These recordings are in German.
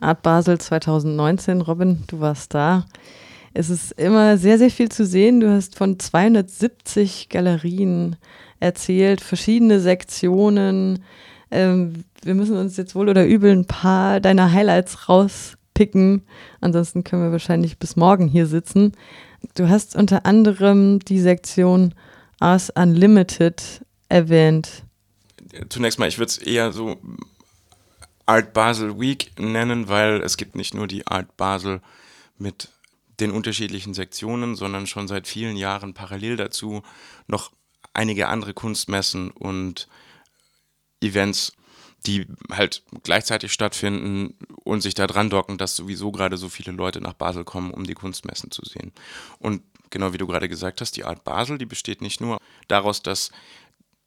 Art Basel 2019. Robin, du warst da. Es ist immer sehr, sehr viel zu sehen. Du hast von 270 Galerien erzählt, verschiedene Sektionen. Ähm, wir müssen uns jetzt wohl oder übel ein paar deiner Highlights rauspicken. Ansonsten können wir wahrscheinlich bis morgen hier sitzen. Du hast unter anderem die Sektion Ars Unlimited erwähnt. Zunächst mal, ich würde es eher so Art Basel Week nennen, weil es gibt nicht nur die Art Basel mit den unterschiedlichen Sektionen, sondern schon seit vielen Jahren parallel dazu noch einige andere Kunstmessen und Events, die halt gleichzeitig stattfinden und sich da dran docken, dass sowieso gerade so viele Leute nach Basel kommen, um die Kunstmessen zu sehen. Und genau wie du gerade gesagt hast, die Art Basel, die besteht nicht nur daraus, dass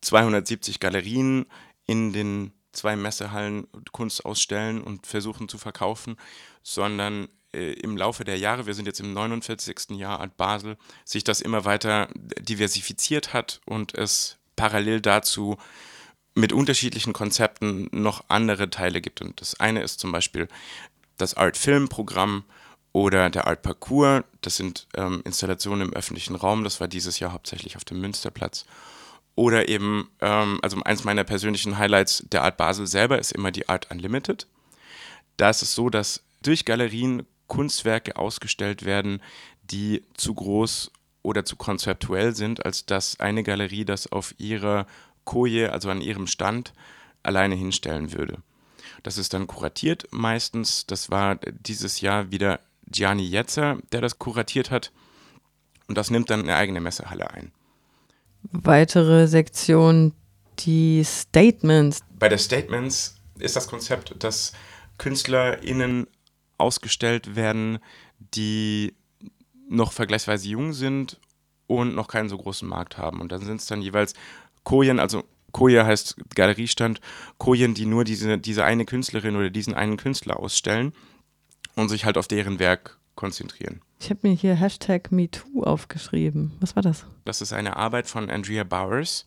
270 Galerien in den zwei Messehallen Kunst ausstellen und versuchen zu verkaufen, sondern äh, im Laufe der Jahre, wir sind jetzt im 49. Jahr Art Basel, sich das immer weiter diversifiziert hat und es parallel dazu mit unterschiedlichen Konzepten noch andere Teile gibt. Und das eine ist zum Beispiel das Art-Film-Programm oder der Art Parcours. Das sind ähm, Installationen im öffentlichen Raum. Das war dieses Jahr hauptsächlich auf dem Münsterplatz. Oder eben, ähm, also eins meiner persönlichen Highlights der Art Basel selber ist immer die Art Unlimited. Da ist es so, dass durch Galerien Kunstwerke ausgestellt werden, die zu groß oder zu konzeptuell sind, als dass eine Galerie das auf ihrer Koje, also an ihrem Stand, alleine hinstellen würde. Das ist dann kuratiert meistens. Das war dieses Jahr wieder Gianni Jetzer, der das kuratiert hat. Und das nimmt dann eine eigene Messehalle ein. Weitere Sektion, die Statements. Bei der Statements ist das Konzept, dass KünstlerInnen ausgestellt werden, die noch vergleichsweise jung sind und noch keinen so großen Markt haben. Und dann sind es dann jeweils Kojen, also Koje heißt Galeriestand, Kojen, die nur diese, diese eine Künstlerin oder diesen einen Künstler ausstellen und sich halt auf deren Werk konzentrieren. Ich habe mir hier Hashtag MeToo aufgeschrieben. Was war das? Das ist eine Arbeit von Andrea Bowers,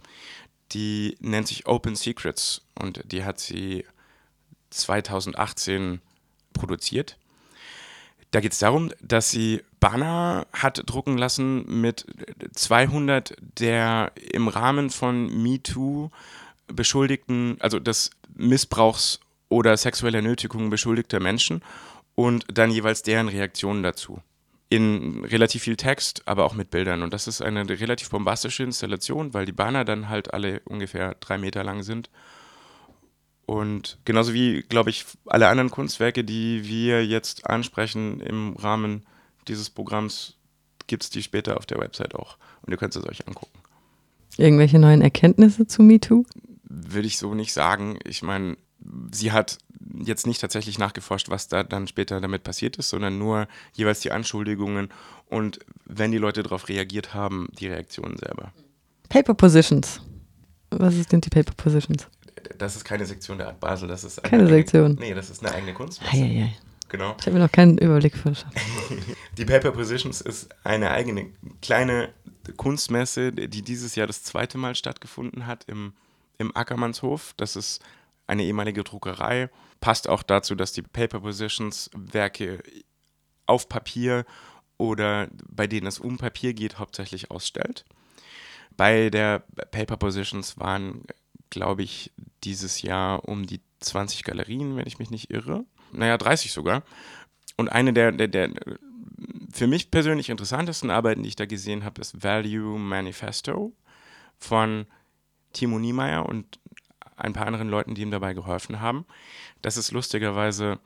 die nennt sich Open Secrets und die hat sie 2018 produziert. Da geht es darum, dass sie Banner hat drucken lassen mit 200 der im Rahmen von MeToo beschuldigten, also des Missbrauchs oder sexueller Nötigung beschuldigter Menschen und dann jeweils deren Reaktionen dazu. In relativ viel Text, aber auch mit Bildern. Und das ist eine relativ bombastische Installation, weil die Banner dann halt alle ungefähr drei Meter lang sind und genauso wie, glaube ich, alle anderen Kunstwerke, die wir jetzt ansprechen im Rahmen dieses Programms, gibt es die später auf der Website auch. Und ihr könnt es euch angucken. Irgendwelche neuen Erkenntnisse zu MeToo? Würde ich so nicht sagen. Ich meine, sie hat jetzt nicht tatsächlich nachgeforscht, was da dann später damit passiert ist, sondern nur jeweils die Anschuldigungen und wenn die Leute darauf reagiert haben, die Reaktionen selber. Paper Positions. Was sind die Paper Positions? das ist keine Sektion der Art Basel, das ist keine eigene, Sektion. Nee, das ist eine eigene Kunstmesse. Genau. Ich habe mir noch keinen Überblick verschafft. die Paper Positions ist eine eigene kleine Kunstmesse, die dieses Jahr das zweite Mal stattgefunden hat im, im Ackermannshof. Das ist eine ehemalige Druckerei. Passt auch dazu, dass die Paper Positions Werke auf Papier oder bei denen es um Papier geht, hauptsächlich ausstellt. Bei der Paper Positions waren glaube ich, dieses Jahr um die 20 Galerien, wenn ich mich nicht irre. Naja, 30 sogar. Und eine der, der, der für mich persönlich interessantesten Arbeiten, die ich da gesehen habe, ist Value Manifesto von Timo Niemeyer und ein paar anderen Leuten, die ihm dabei geholfen haben. Das ist lustigerweise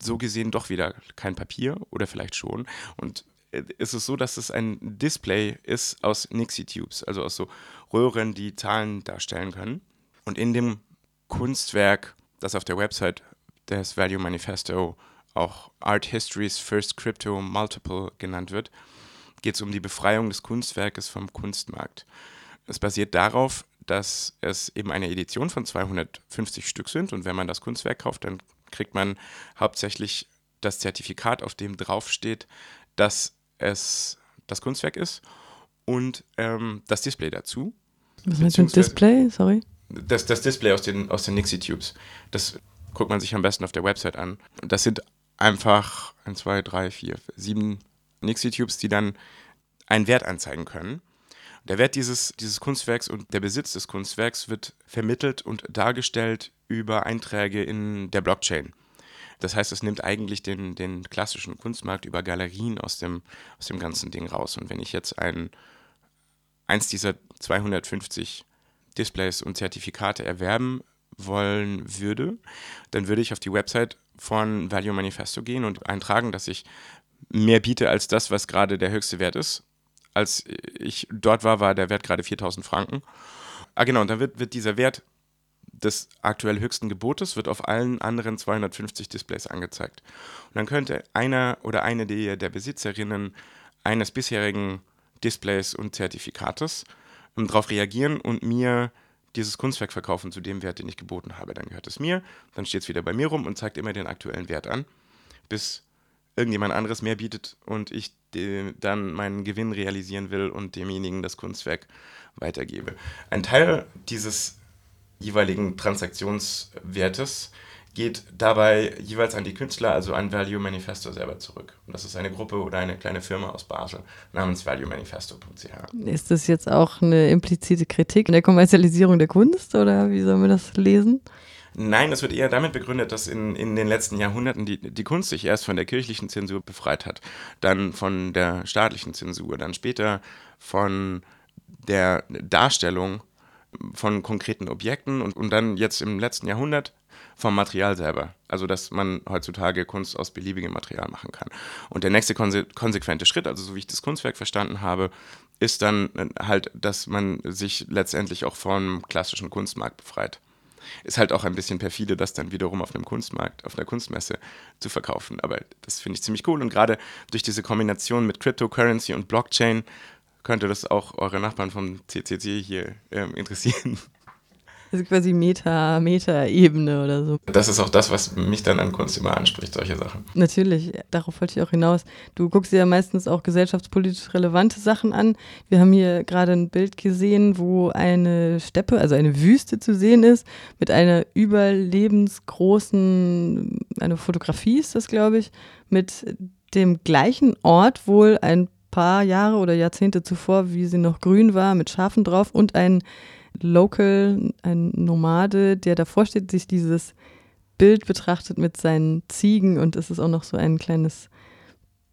so gesehen doch wieder kein Papier oder vielleicht schon. Und ist es so, dass es ein Display ist aus Nixie-Tubes, also aus so Röhren, die Zahlen darstellen können. Und in dem Kunstwerk, das auf der Website des Value Manifesto auch Art History's First Crypto Multiple genannt wird, geht es um die Befreiung des Kunstwerkes vom Kunstmarkt. Es basiert darauf, dass es eben eine Edition von 250 Stück sind und wenn man das Kunstwerk kauft, dann kriegt man hauptsächlich das Zertifikat, auf dem draufsteht, dass es das Kunstwerk ist und ähm, das Display dazu. Was meinst du mit Display? Sorry. Das, das Display aus den, aus den Nixie Tubes. Das guckt man sich am besten auf der Website an. Das sind einfach 1, 2, 3, 4, 7 Nixie-Tubes, die dann einen Wert anzeigen können. Der Wert dieses, dieses Kunstwerks und der Besitz des Kunstwerks wird vermittelt und dargestellt über Einträge in der Blockchain. Das heißt, es nimmt eigentlich den, den klassischen Kunstmarkt über Galerien aus dem, aus dem ganzen Ding raus. Und wenn ich jetzt ein, eins dieser 250 Displays und Zertifikate erwerben wollen würde, dann würde ich auf die Website von Value Manifesto gehen und eintragen, dass ich mehr biete als das, was gerade der höchste Wert ist. Als ich dort war, war der Wert gerade 4000 Franken. Ah, genau, und dann wird, wird dieser Wert des aktuell höchsten Gebotes wird auf allen anderen 250 Displays angezeigt. Und dann könnte einer oder eine der, der Besitzerinnen eines bisherigen Displays und Zertifikates ähm, darauf reagieren und mir dieses Kunstwerk verkaufen zu dem Wert, den ich geboten habe. Dann gehört es mir, dann steht es wieder bei mir rum und zeigt immer den aktuellen Wert an, bis irgendjemand anderes mehr bietet und ich dann meinen Gewinn realisieren will und demjenigen das Kunstwerk weitergebe. Ein Teil dieses jeweiligen Transaktionswertes geht dabei jeweils an die Künstler, also an Value Manifesto selber zurück. Und das ist eine Gruppe oder eine kleine Firma aus Basel namens valuemanifesto.ch. Ist das jetzt auch eine implizite Kritik an der Kommerzialisierung der Kunst oder wie sollen wir das lesen? Nein, das wird eher damit begründet, dass in, in den letzten Jahrhunderten die, die Kunst sich erst von der kirchlichen Zensur befreit hat, dann von der staatlichen Zensur, dann später von der Darstellung von konkreten Objekten und, und dann jetzt im letzten Jahrhundert vom Material selber. Also, dass man heutzutage Kunst aus beliebigem Material machen kann. Und der nächste konse konsequente Schritt, also so wie ich das Kunstwerk verstanden habe, ist dann äh, halt, dass man sich letztendlich auch vom klassischen Kunstmarkt befreit. Ist halt auch ein bisschen perfide, das dann wiederum auf einem Kunstmarkt, auf einer Kunstmesse zu verkaufen. Aber das finde ich ziemlich cool. Und gerade durch diese Kombination mit Cryptocurrency und Blockchain könnte das auch eure Nachbarn vom CCC hier ähm, interessieren. Ist quasi Meta, Meta-Ebene oder so. Das ist auch das, was mich dann an Kunst immer anspricht, solche Sachen. Natürlich, darauf wollte ich auch hinaus. Du guckst dir ja meistens auch gesellschaftspolitisch relevante Sachen an. Wir haben hier gerade ein Bild gesehen, wo eine Steppe, also eine Wüste zu sehen ist, mit einer überlebensgroßen, eine Fotografie ist das, glaube ich, mit dem gleichen Ort wohl ein paar Jahre oder Jahrzehnte zuvor, wie sie noch grün war, mit Schafen drauf und ein Local, ein Nomade, der davor steht, sich dieses Bild betrachtet mit seinen Ziegen und es ist auch noch so ein kleines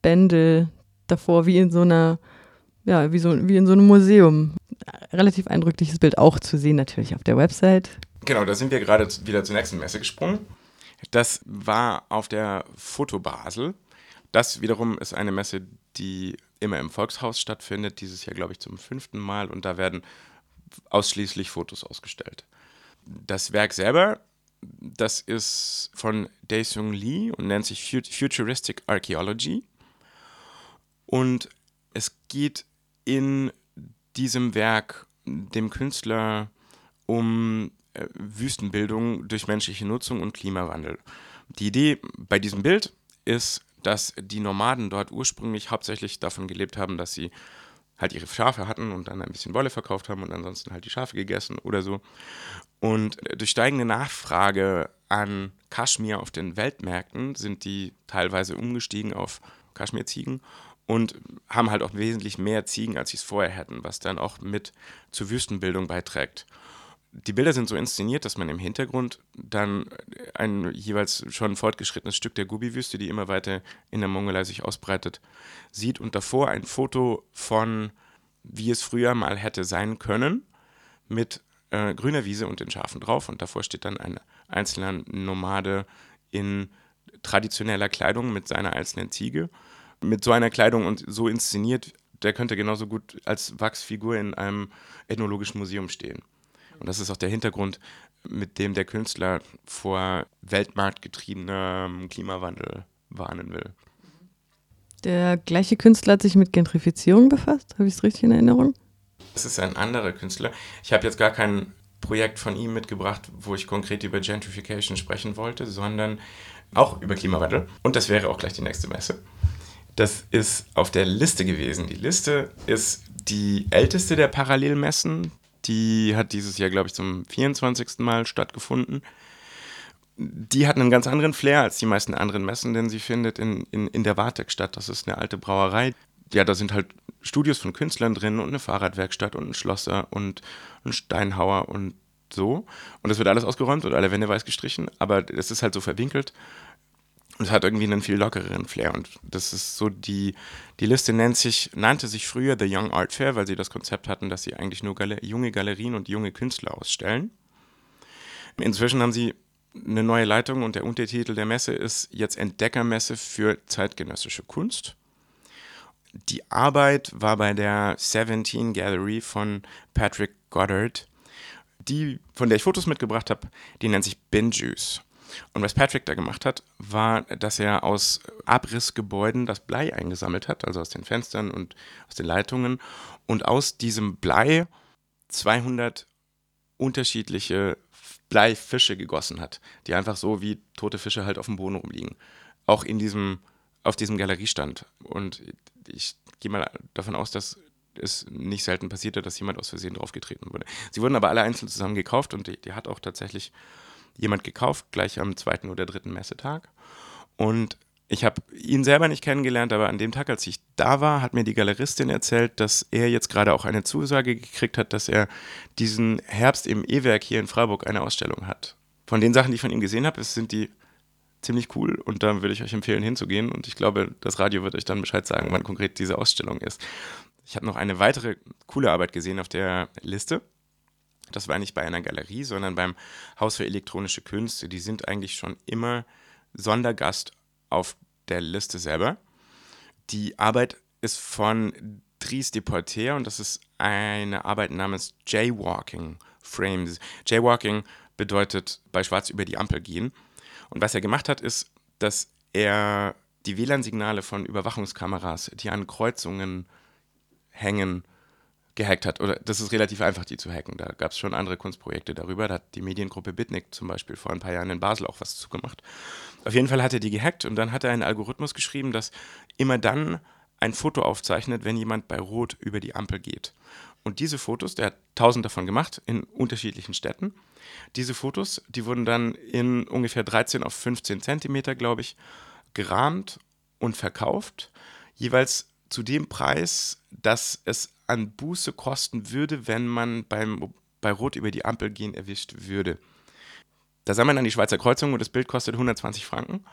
Bändel davor, wie in so einer, ja, wie, so, wie in so einem Museum. Relativ eindrückliches Bild auch zu sehen, natürlich auf der Website. Genau, da sind wir gerade wieder zur nächsten Messe gesprungen. Das war auf der Foto Basel. Das wiederum ist eine Messe, die immer im Volkshaus stattfindet, dieses Jahr glaube ich zum fünften Mal und da werden ausschließlich Fotos ausgestellt. Das Werk selber, das ist von Dae-Sung Lee und nennt sich Futuristic Archaeology und es geht in diesem Werk dem Künstler um äh, Wüstenbildung durch menschliche Nutzung und Klimawandel. Die Idee bei diesem Bild ist, dass die Nomaden dort ursprünglich hauptsächlich davon gelebt haben, dass sie halt ihre Schafe hatten und dann ein bisschen Wolle verkauft haben und ansonsten halt die Schafe gegessen oder so. Und durch steigende Nachfrage an Kaschmir auf den Weltmärkten sind die teilweise umgestiegen auf Kaschmirziegen und haben halt auch wesentlich mehr Ziegen, als sie es vorher hätten, was dann auch mit zur Wüstenbildung beiträgt die Bilder sind so inszeniert, dass man im Hintergrund dann ein jeweils schon fortgeschrittenes Stück der Gobi-Wüste, die immer weiter in der Mongolei sich ausbreitet, sieht und davor ein Foto von, wie es früher mal hätte sein können, mit äh, grüner Wiese und den Schafen drauf. Und davor steht dann ein einzelner Nomade in traditioneller Kleidung mit seiner einzelnen Ziege. Mit so einer Kleidung und so inszeniert, der könnte genauso gut als Wachsfigur in einem ethnologischen Museum stehen. Und das ist auch der Hintergrund, mit dem der Künstler vor weltmarktgetriebenem Klimawandel warnen will. Der gleiche Künstler hat sich mit Gentrifizierung befasst, habe ich es richtig in Erinnerung? Das ist ein anderer Künstler. Ich habe jetzt gar kein Projekt von ihm mitgebracht, wo ich konkret über Gentrification sprechen wollte, sondern auch über Klimawandel. Und das wäre auch gleich die nächste Messe. Das ist auf der Liste gewesen. Die Liste ist die älteste der Parallelmessen, die hat dieses Jahr, glaube ich, zum 24. Mal stattgefunden. die hat einen ganz anderen Flair als die meisten anderen Messen, denn sie findet in, in, in der Wartek statt. Das ist eine alte Brauerei. Ja, da sind halt Studios von Künstlern drin und eine Fahrradwerkstatt und ein Schlosser und ein Steinhauer und so. Und es wird alles ausgeräumt und alle Wände weiß gestrichen, aber es ist halt so verwinkelt. Und hat irgendwie einen viel lockereren Flair. Und das ist so, die, die Liste nennt sich, nannte sich früher The Young Art Fair, weil sie das Konzept hatten, dass sie eigentlich nur Galer junge Galerien und junge Künstler ausstellen. Inzwischen haben sie eine neue Leitung und der Untertitel der Messe ist jetzt Entdeckermesse für zeitgenössische Kunst. Die Arbeit war bei der 17 Gallery von Patrick Goddard. Die, von der ich Fotos mitgebracht habe, die nennt sich Bin Juice. Und was Patrick da gemacht hat, war, dass er aus Abrissgebäuden das Blei eingesammelt hat, also aus den Fenstern und aus den Leitungen, und aus diesem Blei 200 unterschiedliche Bleifische gegossen hat, die einfach so wie tote Fische halt auf dem Boden rumliegen. Auch in diesem, auf diesem Galeriestand. Und ich gehe mal davon aus, dass es nicht selten passierte, dass jemand aus Versehen draufgetreten wurde. Sie wurden aber alle einzeln zusammen gekauft und die, die hat auch tatsächlich jemand gekauft, gleich am zweiten oder dritten Messetag. Und ich habe ihn selber nicht kennengelernt, aber an dem Tag, als ich da war, hat mir die Galeristin erzählt, dass er jetzt gerade auch eine Zusage gekriegt hat, dass er diesen Herbst im E-Werk hier in Freiburg eine Ausstellung hat. Von den Sachen, die ich von ihm gesehen habe, sind die ziemlich cool und da würde ich euch empfehlen hinzugehen und ich glaube, das Radio wird euch dann Bescheid sagen, wann konkret diese Ausstellung ist. Ich habe noch eine weitere coole Arbeit gesehen auf der Liste. Das war nicht bei einer Galerie, sondern beim Haus für elektronische Künste. Die sind eigentlich schon immer Sondergast auf der Liste selber. Die Arbeit ist von Dries Deporter und das ist eine Arbeit namens Jaywalking Frames. Jaywalking bedeutet bei Schwarz über die Ampel gehen. Und was er gemacht hat, ist, dass er die WLAN-Signale von Überwachungskameras, die an Kreuzungen hängen, gehackt hat. Oder das ist relativ einfach, die zu hacken. Da gab es schon andere Kunstprojekte darüber. Da hat die Mediengruppe Bitnik zum Beispiel vor ein paar Jahren in Basel auch was zugemacht. Auf jeden Fall hat er die gehackt und dann hat er einen Algorithmus geschrieben, dass immer dann ein Foto aufzeichnet, wenn jemand bei Rot über die Ampel geht. Und diese Fotos, der hat tausend davon gemacht in unterschiedlichen Städten. Diese Fotos, die wurden dann in ungefähr 13 auf 15 Zentimeter, glaube ich, gerahmt und verkauft. Jeweils zu dem Preis, dass es an Buße kosten würde, wenn man beim, bei Rot über die Ampel gehen erwischt würde. Da sah man dann die Schweizer Kreuzung und das Bild kostet 120 Franken.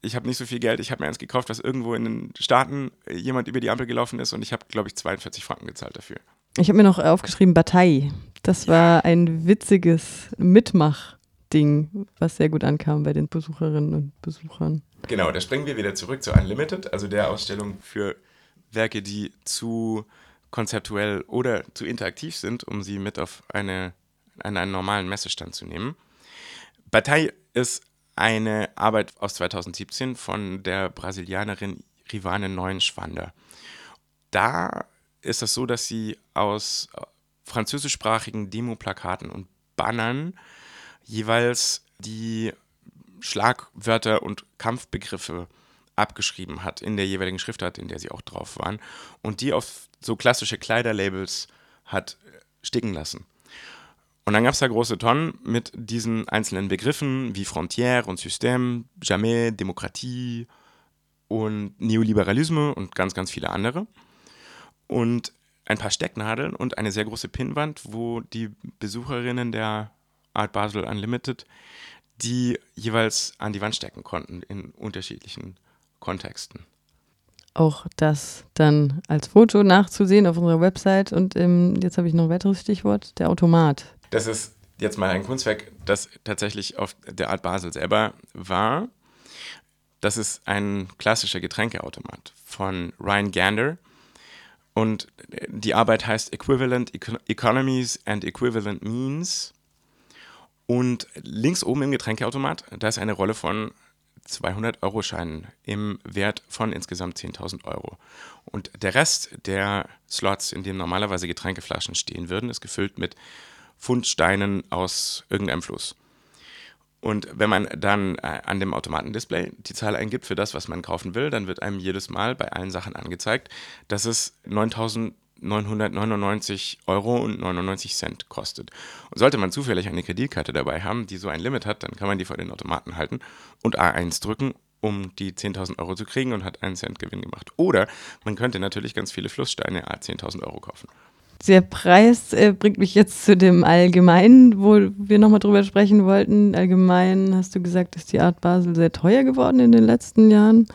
Ich habe nicht so viel Geld, ich habe mir eins gekauft, was irgendwo in den Staaten jemand über die Ampel gelaufen ist und ich habe, glaube ich, 42 Franken gezahlt dafür. Ich habe mir noch aufgeschrieben Bataille. Das war ein witziges Mitmachding, was sehr gut ankam bei den Besucherinnen und Besuchern. Genau, da springen wir wieder zurück zu Unlimited, also der Ausstellung für Werke, die zu konzeptuell oder zu interaktiv sind, um sie mit auf eine, an einen normalen Messestand zu nehmen. Bataille ist eine Arbeit aus 2017 von der Brasilianerin Rivane Neuenschwander. Da ist es so, dass sie aus französischsprachigen Demoplakaten und Bannern jeweils die Schlagwörter und Kampfbegriffe abgeschrieben hat in der jeweiligen Schriftart, in der sie auch drauf waren und die auf so klassische Kleiderlabels hat sticken lassen. Und dann gab es da große Tonnen mit diesen einzelnen Begriffen wie Frontière und Système, Jamais, Demokratie und Neoliberalismus und ganz, ganz viele andere. Und ein paar Stecknadeln und eine sehr große Pinnwand, wo die Besucherinnen der Art Basel Unlimited die jeweils an die Wand stecken konnten in unterschiedlichen Kontexten. Auch das dann als Foto nachzusehen auf unserer Website. Und ähm, jetzt habe ich noch ein weiteres Stichwort, der Automat. Das ist jetzt mal ein Kunstwerk, das tatsächlich auf der Art Basel selber war. Das ist ein klassischer Getränkeautomat von Ryan Gander. Und die Arbeit heißt Equivalent Economies and Equivalent Means. Und links oben im Getränkeautomat, da ist eine Rolle von 200-Euro-Scheinen im Wert von insgesamt 10.000 Euro. Und der Rest der Slots, in denen normalerweise Getränkeflaschen stehen würden, ist gefüllt mit Fundsteinen aus irgendeinem Fluss. Und wenn man dann äh, an dem Automatendisplay die Zahl eingibt für das, was man kaufen will, dann wird einem jedes Mal bei allen Sachen angezeigt, dass es 9000 999 Euro und 99 Cent kostet. Und sollte man zufällig eine Kreditkarte dabei haben, die so ein Limit hat, dann kann man die vor den Automaten halten und A1 drücken, um die 10.000 Euro zu kriegen und hat einen Cent Gewinn gemacht. Oder man könnte natürlich ganz viele Flusssteine A 10.000 Euro kaufen. Der Preis äh, bringt mich jetzt zu dem Allgemeinen, wo wir nochmal drüber sprechen wollten. Allgemein hast du gesagt, ist die Art Basel sehr teuer geworden in den letzten Jahren.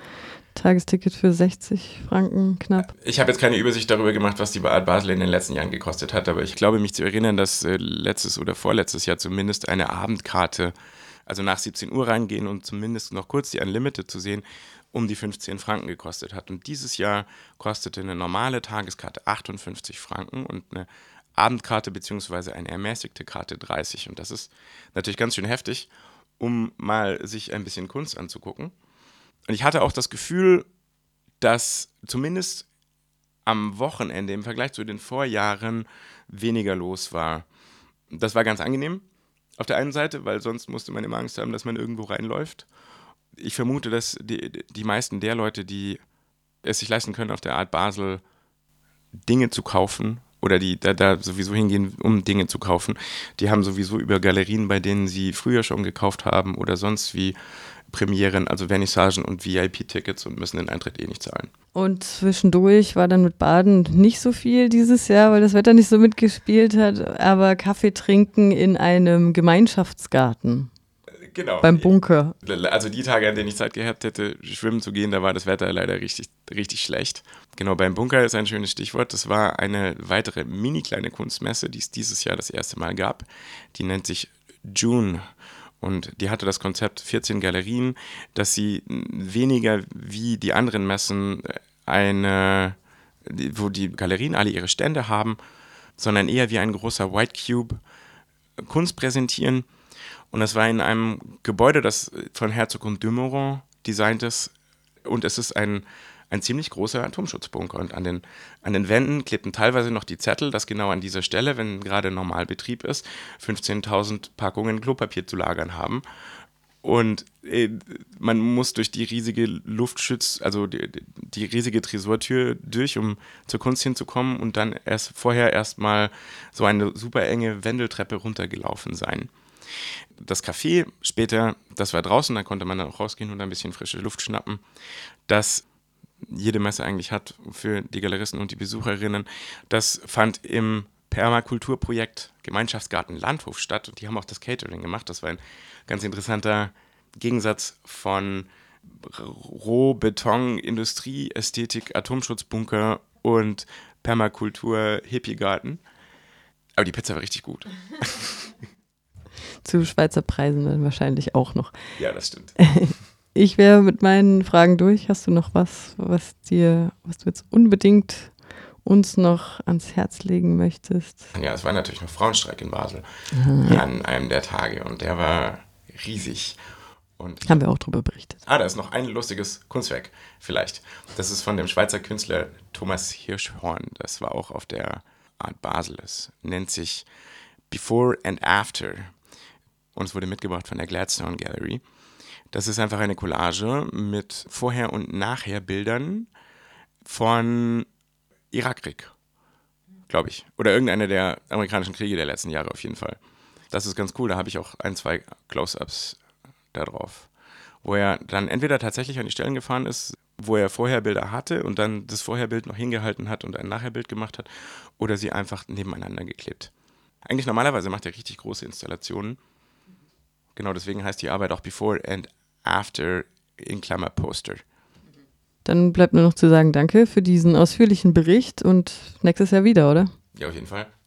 Tagesticket für 60 Franken knapp. Ich habe jetzt keine Übersicht darüber gemacht, was die Art Basel in den letzten Jahren gekostet hat, aber ich glaube mich zu erinnern, dass äh, letztes oder vorletztes Jahr zumindest eine Abendkarte, also nach 17 Uhr reingehen und zumindest noch kurz die Unlimited zu sehen, um die 15 Franken gekostet hat. Und dieses Jahr kostete eine normale Tageskarte 58 Franken und eine Abendkarte bzw. eine ermäßigte Karte 30. Und das ist natürlich ganz schön heftig, um mal sich ein bisschen Kunst anzugucken. Und ich hatte auch das Gefühl, dass zumindest am Wochenende im Vergleich zu den Vorjahren weniger los war. Das war ganz angenehm auf der einen Seite, weil sonst musste man immer Angst haben, dass man irgendwo reinläuft. Ich vermute, dass die, die meisten der Leute, die es sich leisten können, auf der Art Basel Dinge zu kaufen oder die da, da sowieso hingehen, um Dinge zu kaufen, die haben sowieso über Galerien, bei denen sie früher schon gekauft haben oder sonst wie Premieren, also Vernissagen und VIP-Tickets und müssen den Eintritt eh nicht zahlen. Und zwischendurch war dann mit Baden nicht so viel dieses Jahr, weil das Wetter nicht so mitgespielt hat, aber Kaffee trinken in einem Gemeinschaftsgarten. Genau. Beim Bunker. Also die Tage, an denen ich Zeit gehabt hätte, schwimmen zu gehen, da war das Wetter leider richtig, richtig schlecht. Genau, beim Bunker ist ein schönes Stichwort. Das war eine weitere mini kleine Kunstmesse, die es dieses Jahr das erste Mal gab. Die nennt sich June. Und die hatte das Konzept 14 Galerien, dass sie weniger wie die anderen Messen eine, wo die Galerien alle ihre Stände haben, sondern eher wie ein großer White Cube Kunst präsentieren. Und das war in einem Gebäude, das von Herzog und Dumoulin designt ist. Und es ist ein ein ziemlich großer Atomschutzbunker. Und an den, an den Wänden klebten teilweise noch die Zettel, dass genau an dieser Stelle, wenn gerade Normalbetrieb ist, 15.000 Packungen Klopapier zu lagern haben. Und äh, man muss durch die riesige Luftschütz, also die, die, riesige Tresortür durch, um zur Kunst hinzukommen und dann erst vorher erstmal so eine super enge Wendeltreppe runtergelaufen sein. Das Café später, das war draußen, da konnte man dann auch rausgehen und ein bisschen frische Luft schnappen. Das jede Messe eigentlich hat für die Galeristen und die Besucherinnen. Das fand im Permakulturprojekt Gemeinschaftsgarten Landhof statt und die haben auch das Catering gemacht. Das war ein ganz interessanter Gegensatz von Rohbeton, Industrie, Ästhetik, Atomschutzbunker und Permakultur, Hippiegarten. Aber die Pizza war richtig gut. Zu Schweizer Preisen dann wahrscheinlich auch noch. Ja, das stimmt. Ich wäre mit meinen Fragen durch. Hast du noch was, was dir, was du jetzt unbedingt uns noch ans Herz legen möchtest? Ja, es war natürlich noch Frauenstreik in Basel Aha. an einem der Tage und der war riesig. Und Haben wir auch darüber berichtet. Ah, da ist noch ein lustiges Kunstwerk vielleicht. Das ist von dem Schweizer Künstler Thomas Hirschhorn. Das war auch auf der Art Basel. Es nennt sich Before and After. Und es wurde mitgebracht von der Gladstone Gallery. Das ist einfach eine Collage mit Vorher- und Nachher-Bildern von Irakkrieg, glaube ich. Oder irgendeiner der amerikanischen Kriege der letzten Jahre auf jeden Fall. Das ist ganz cool, da habe ich auch ein, zwei Close-Ups da drauf. Wo er dann entweder tatsächlich an die Stellen gefahren ist, wo er Vorherbilder hatte und dann das Vorherbild noch hingehalten hat und ein Nachherbild gemacht hat, oder sie einfach nebeneinander geklebt. Eigentlich normalerweise macht er richtig große Installationen. Genau deswegen heißt die Arbeit auch Before and After in Klammer Poster. Dann bleibt nur noch zu sagen, danke für diesen ausführlichen Bericht und nächstes Jahr wieder, oder? Ja, auf jeden Fall.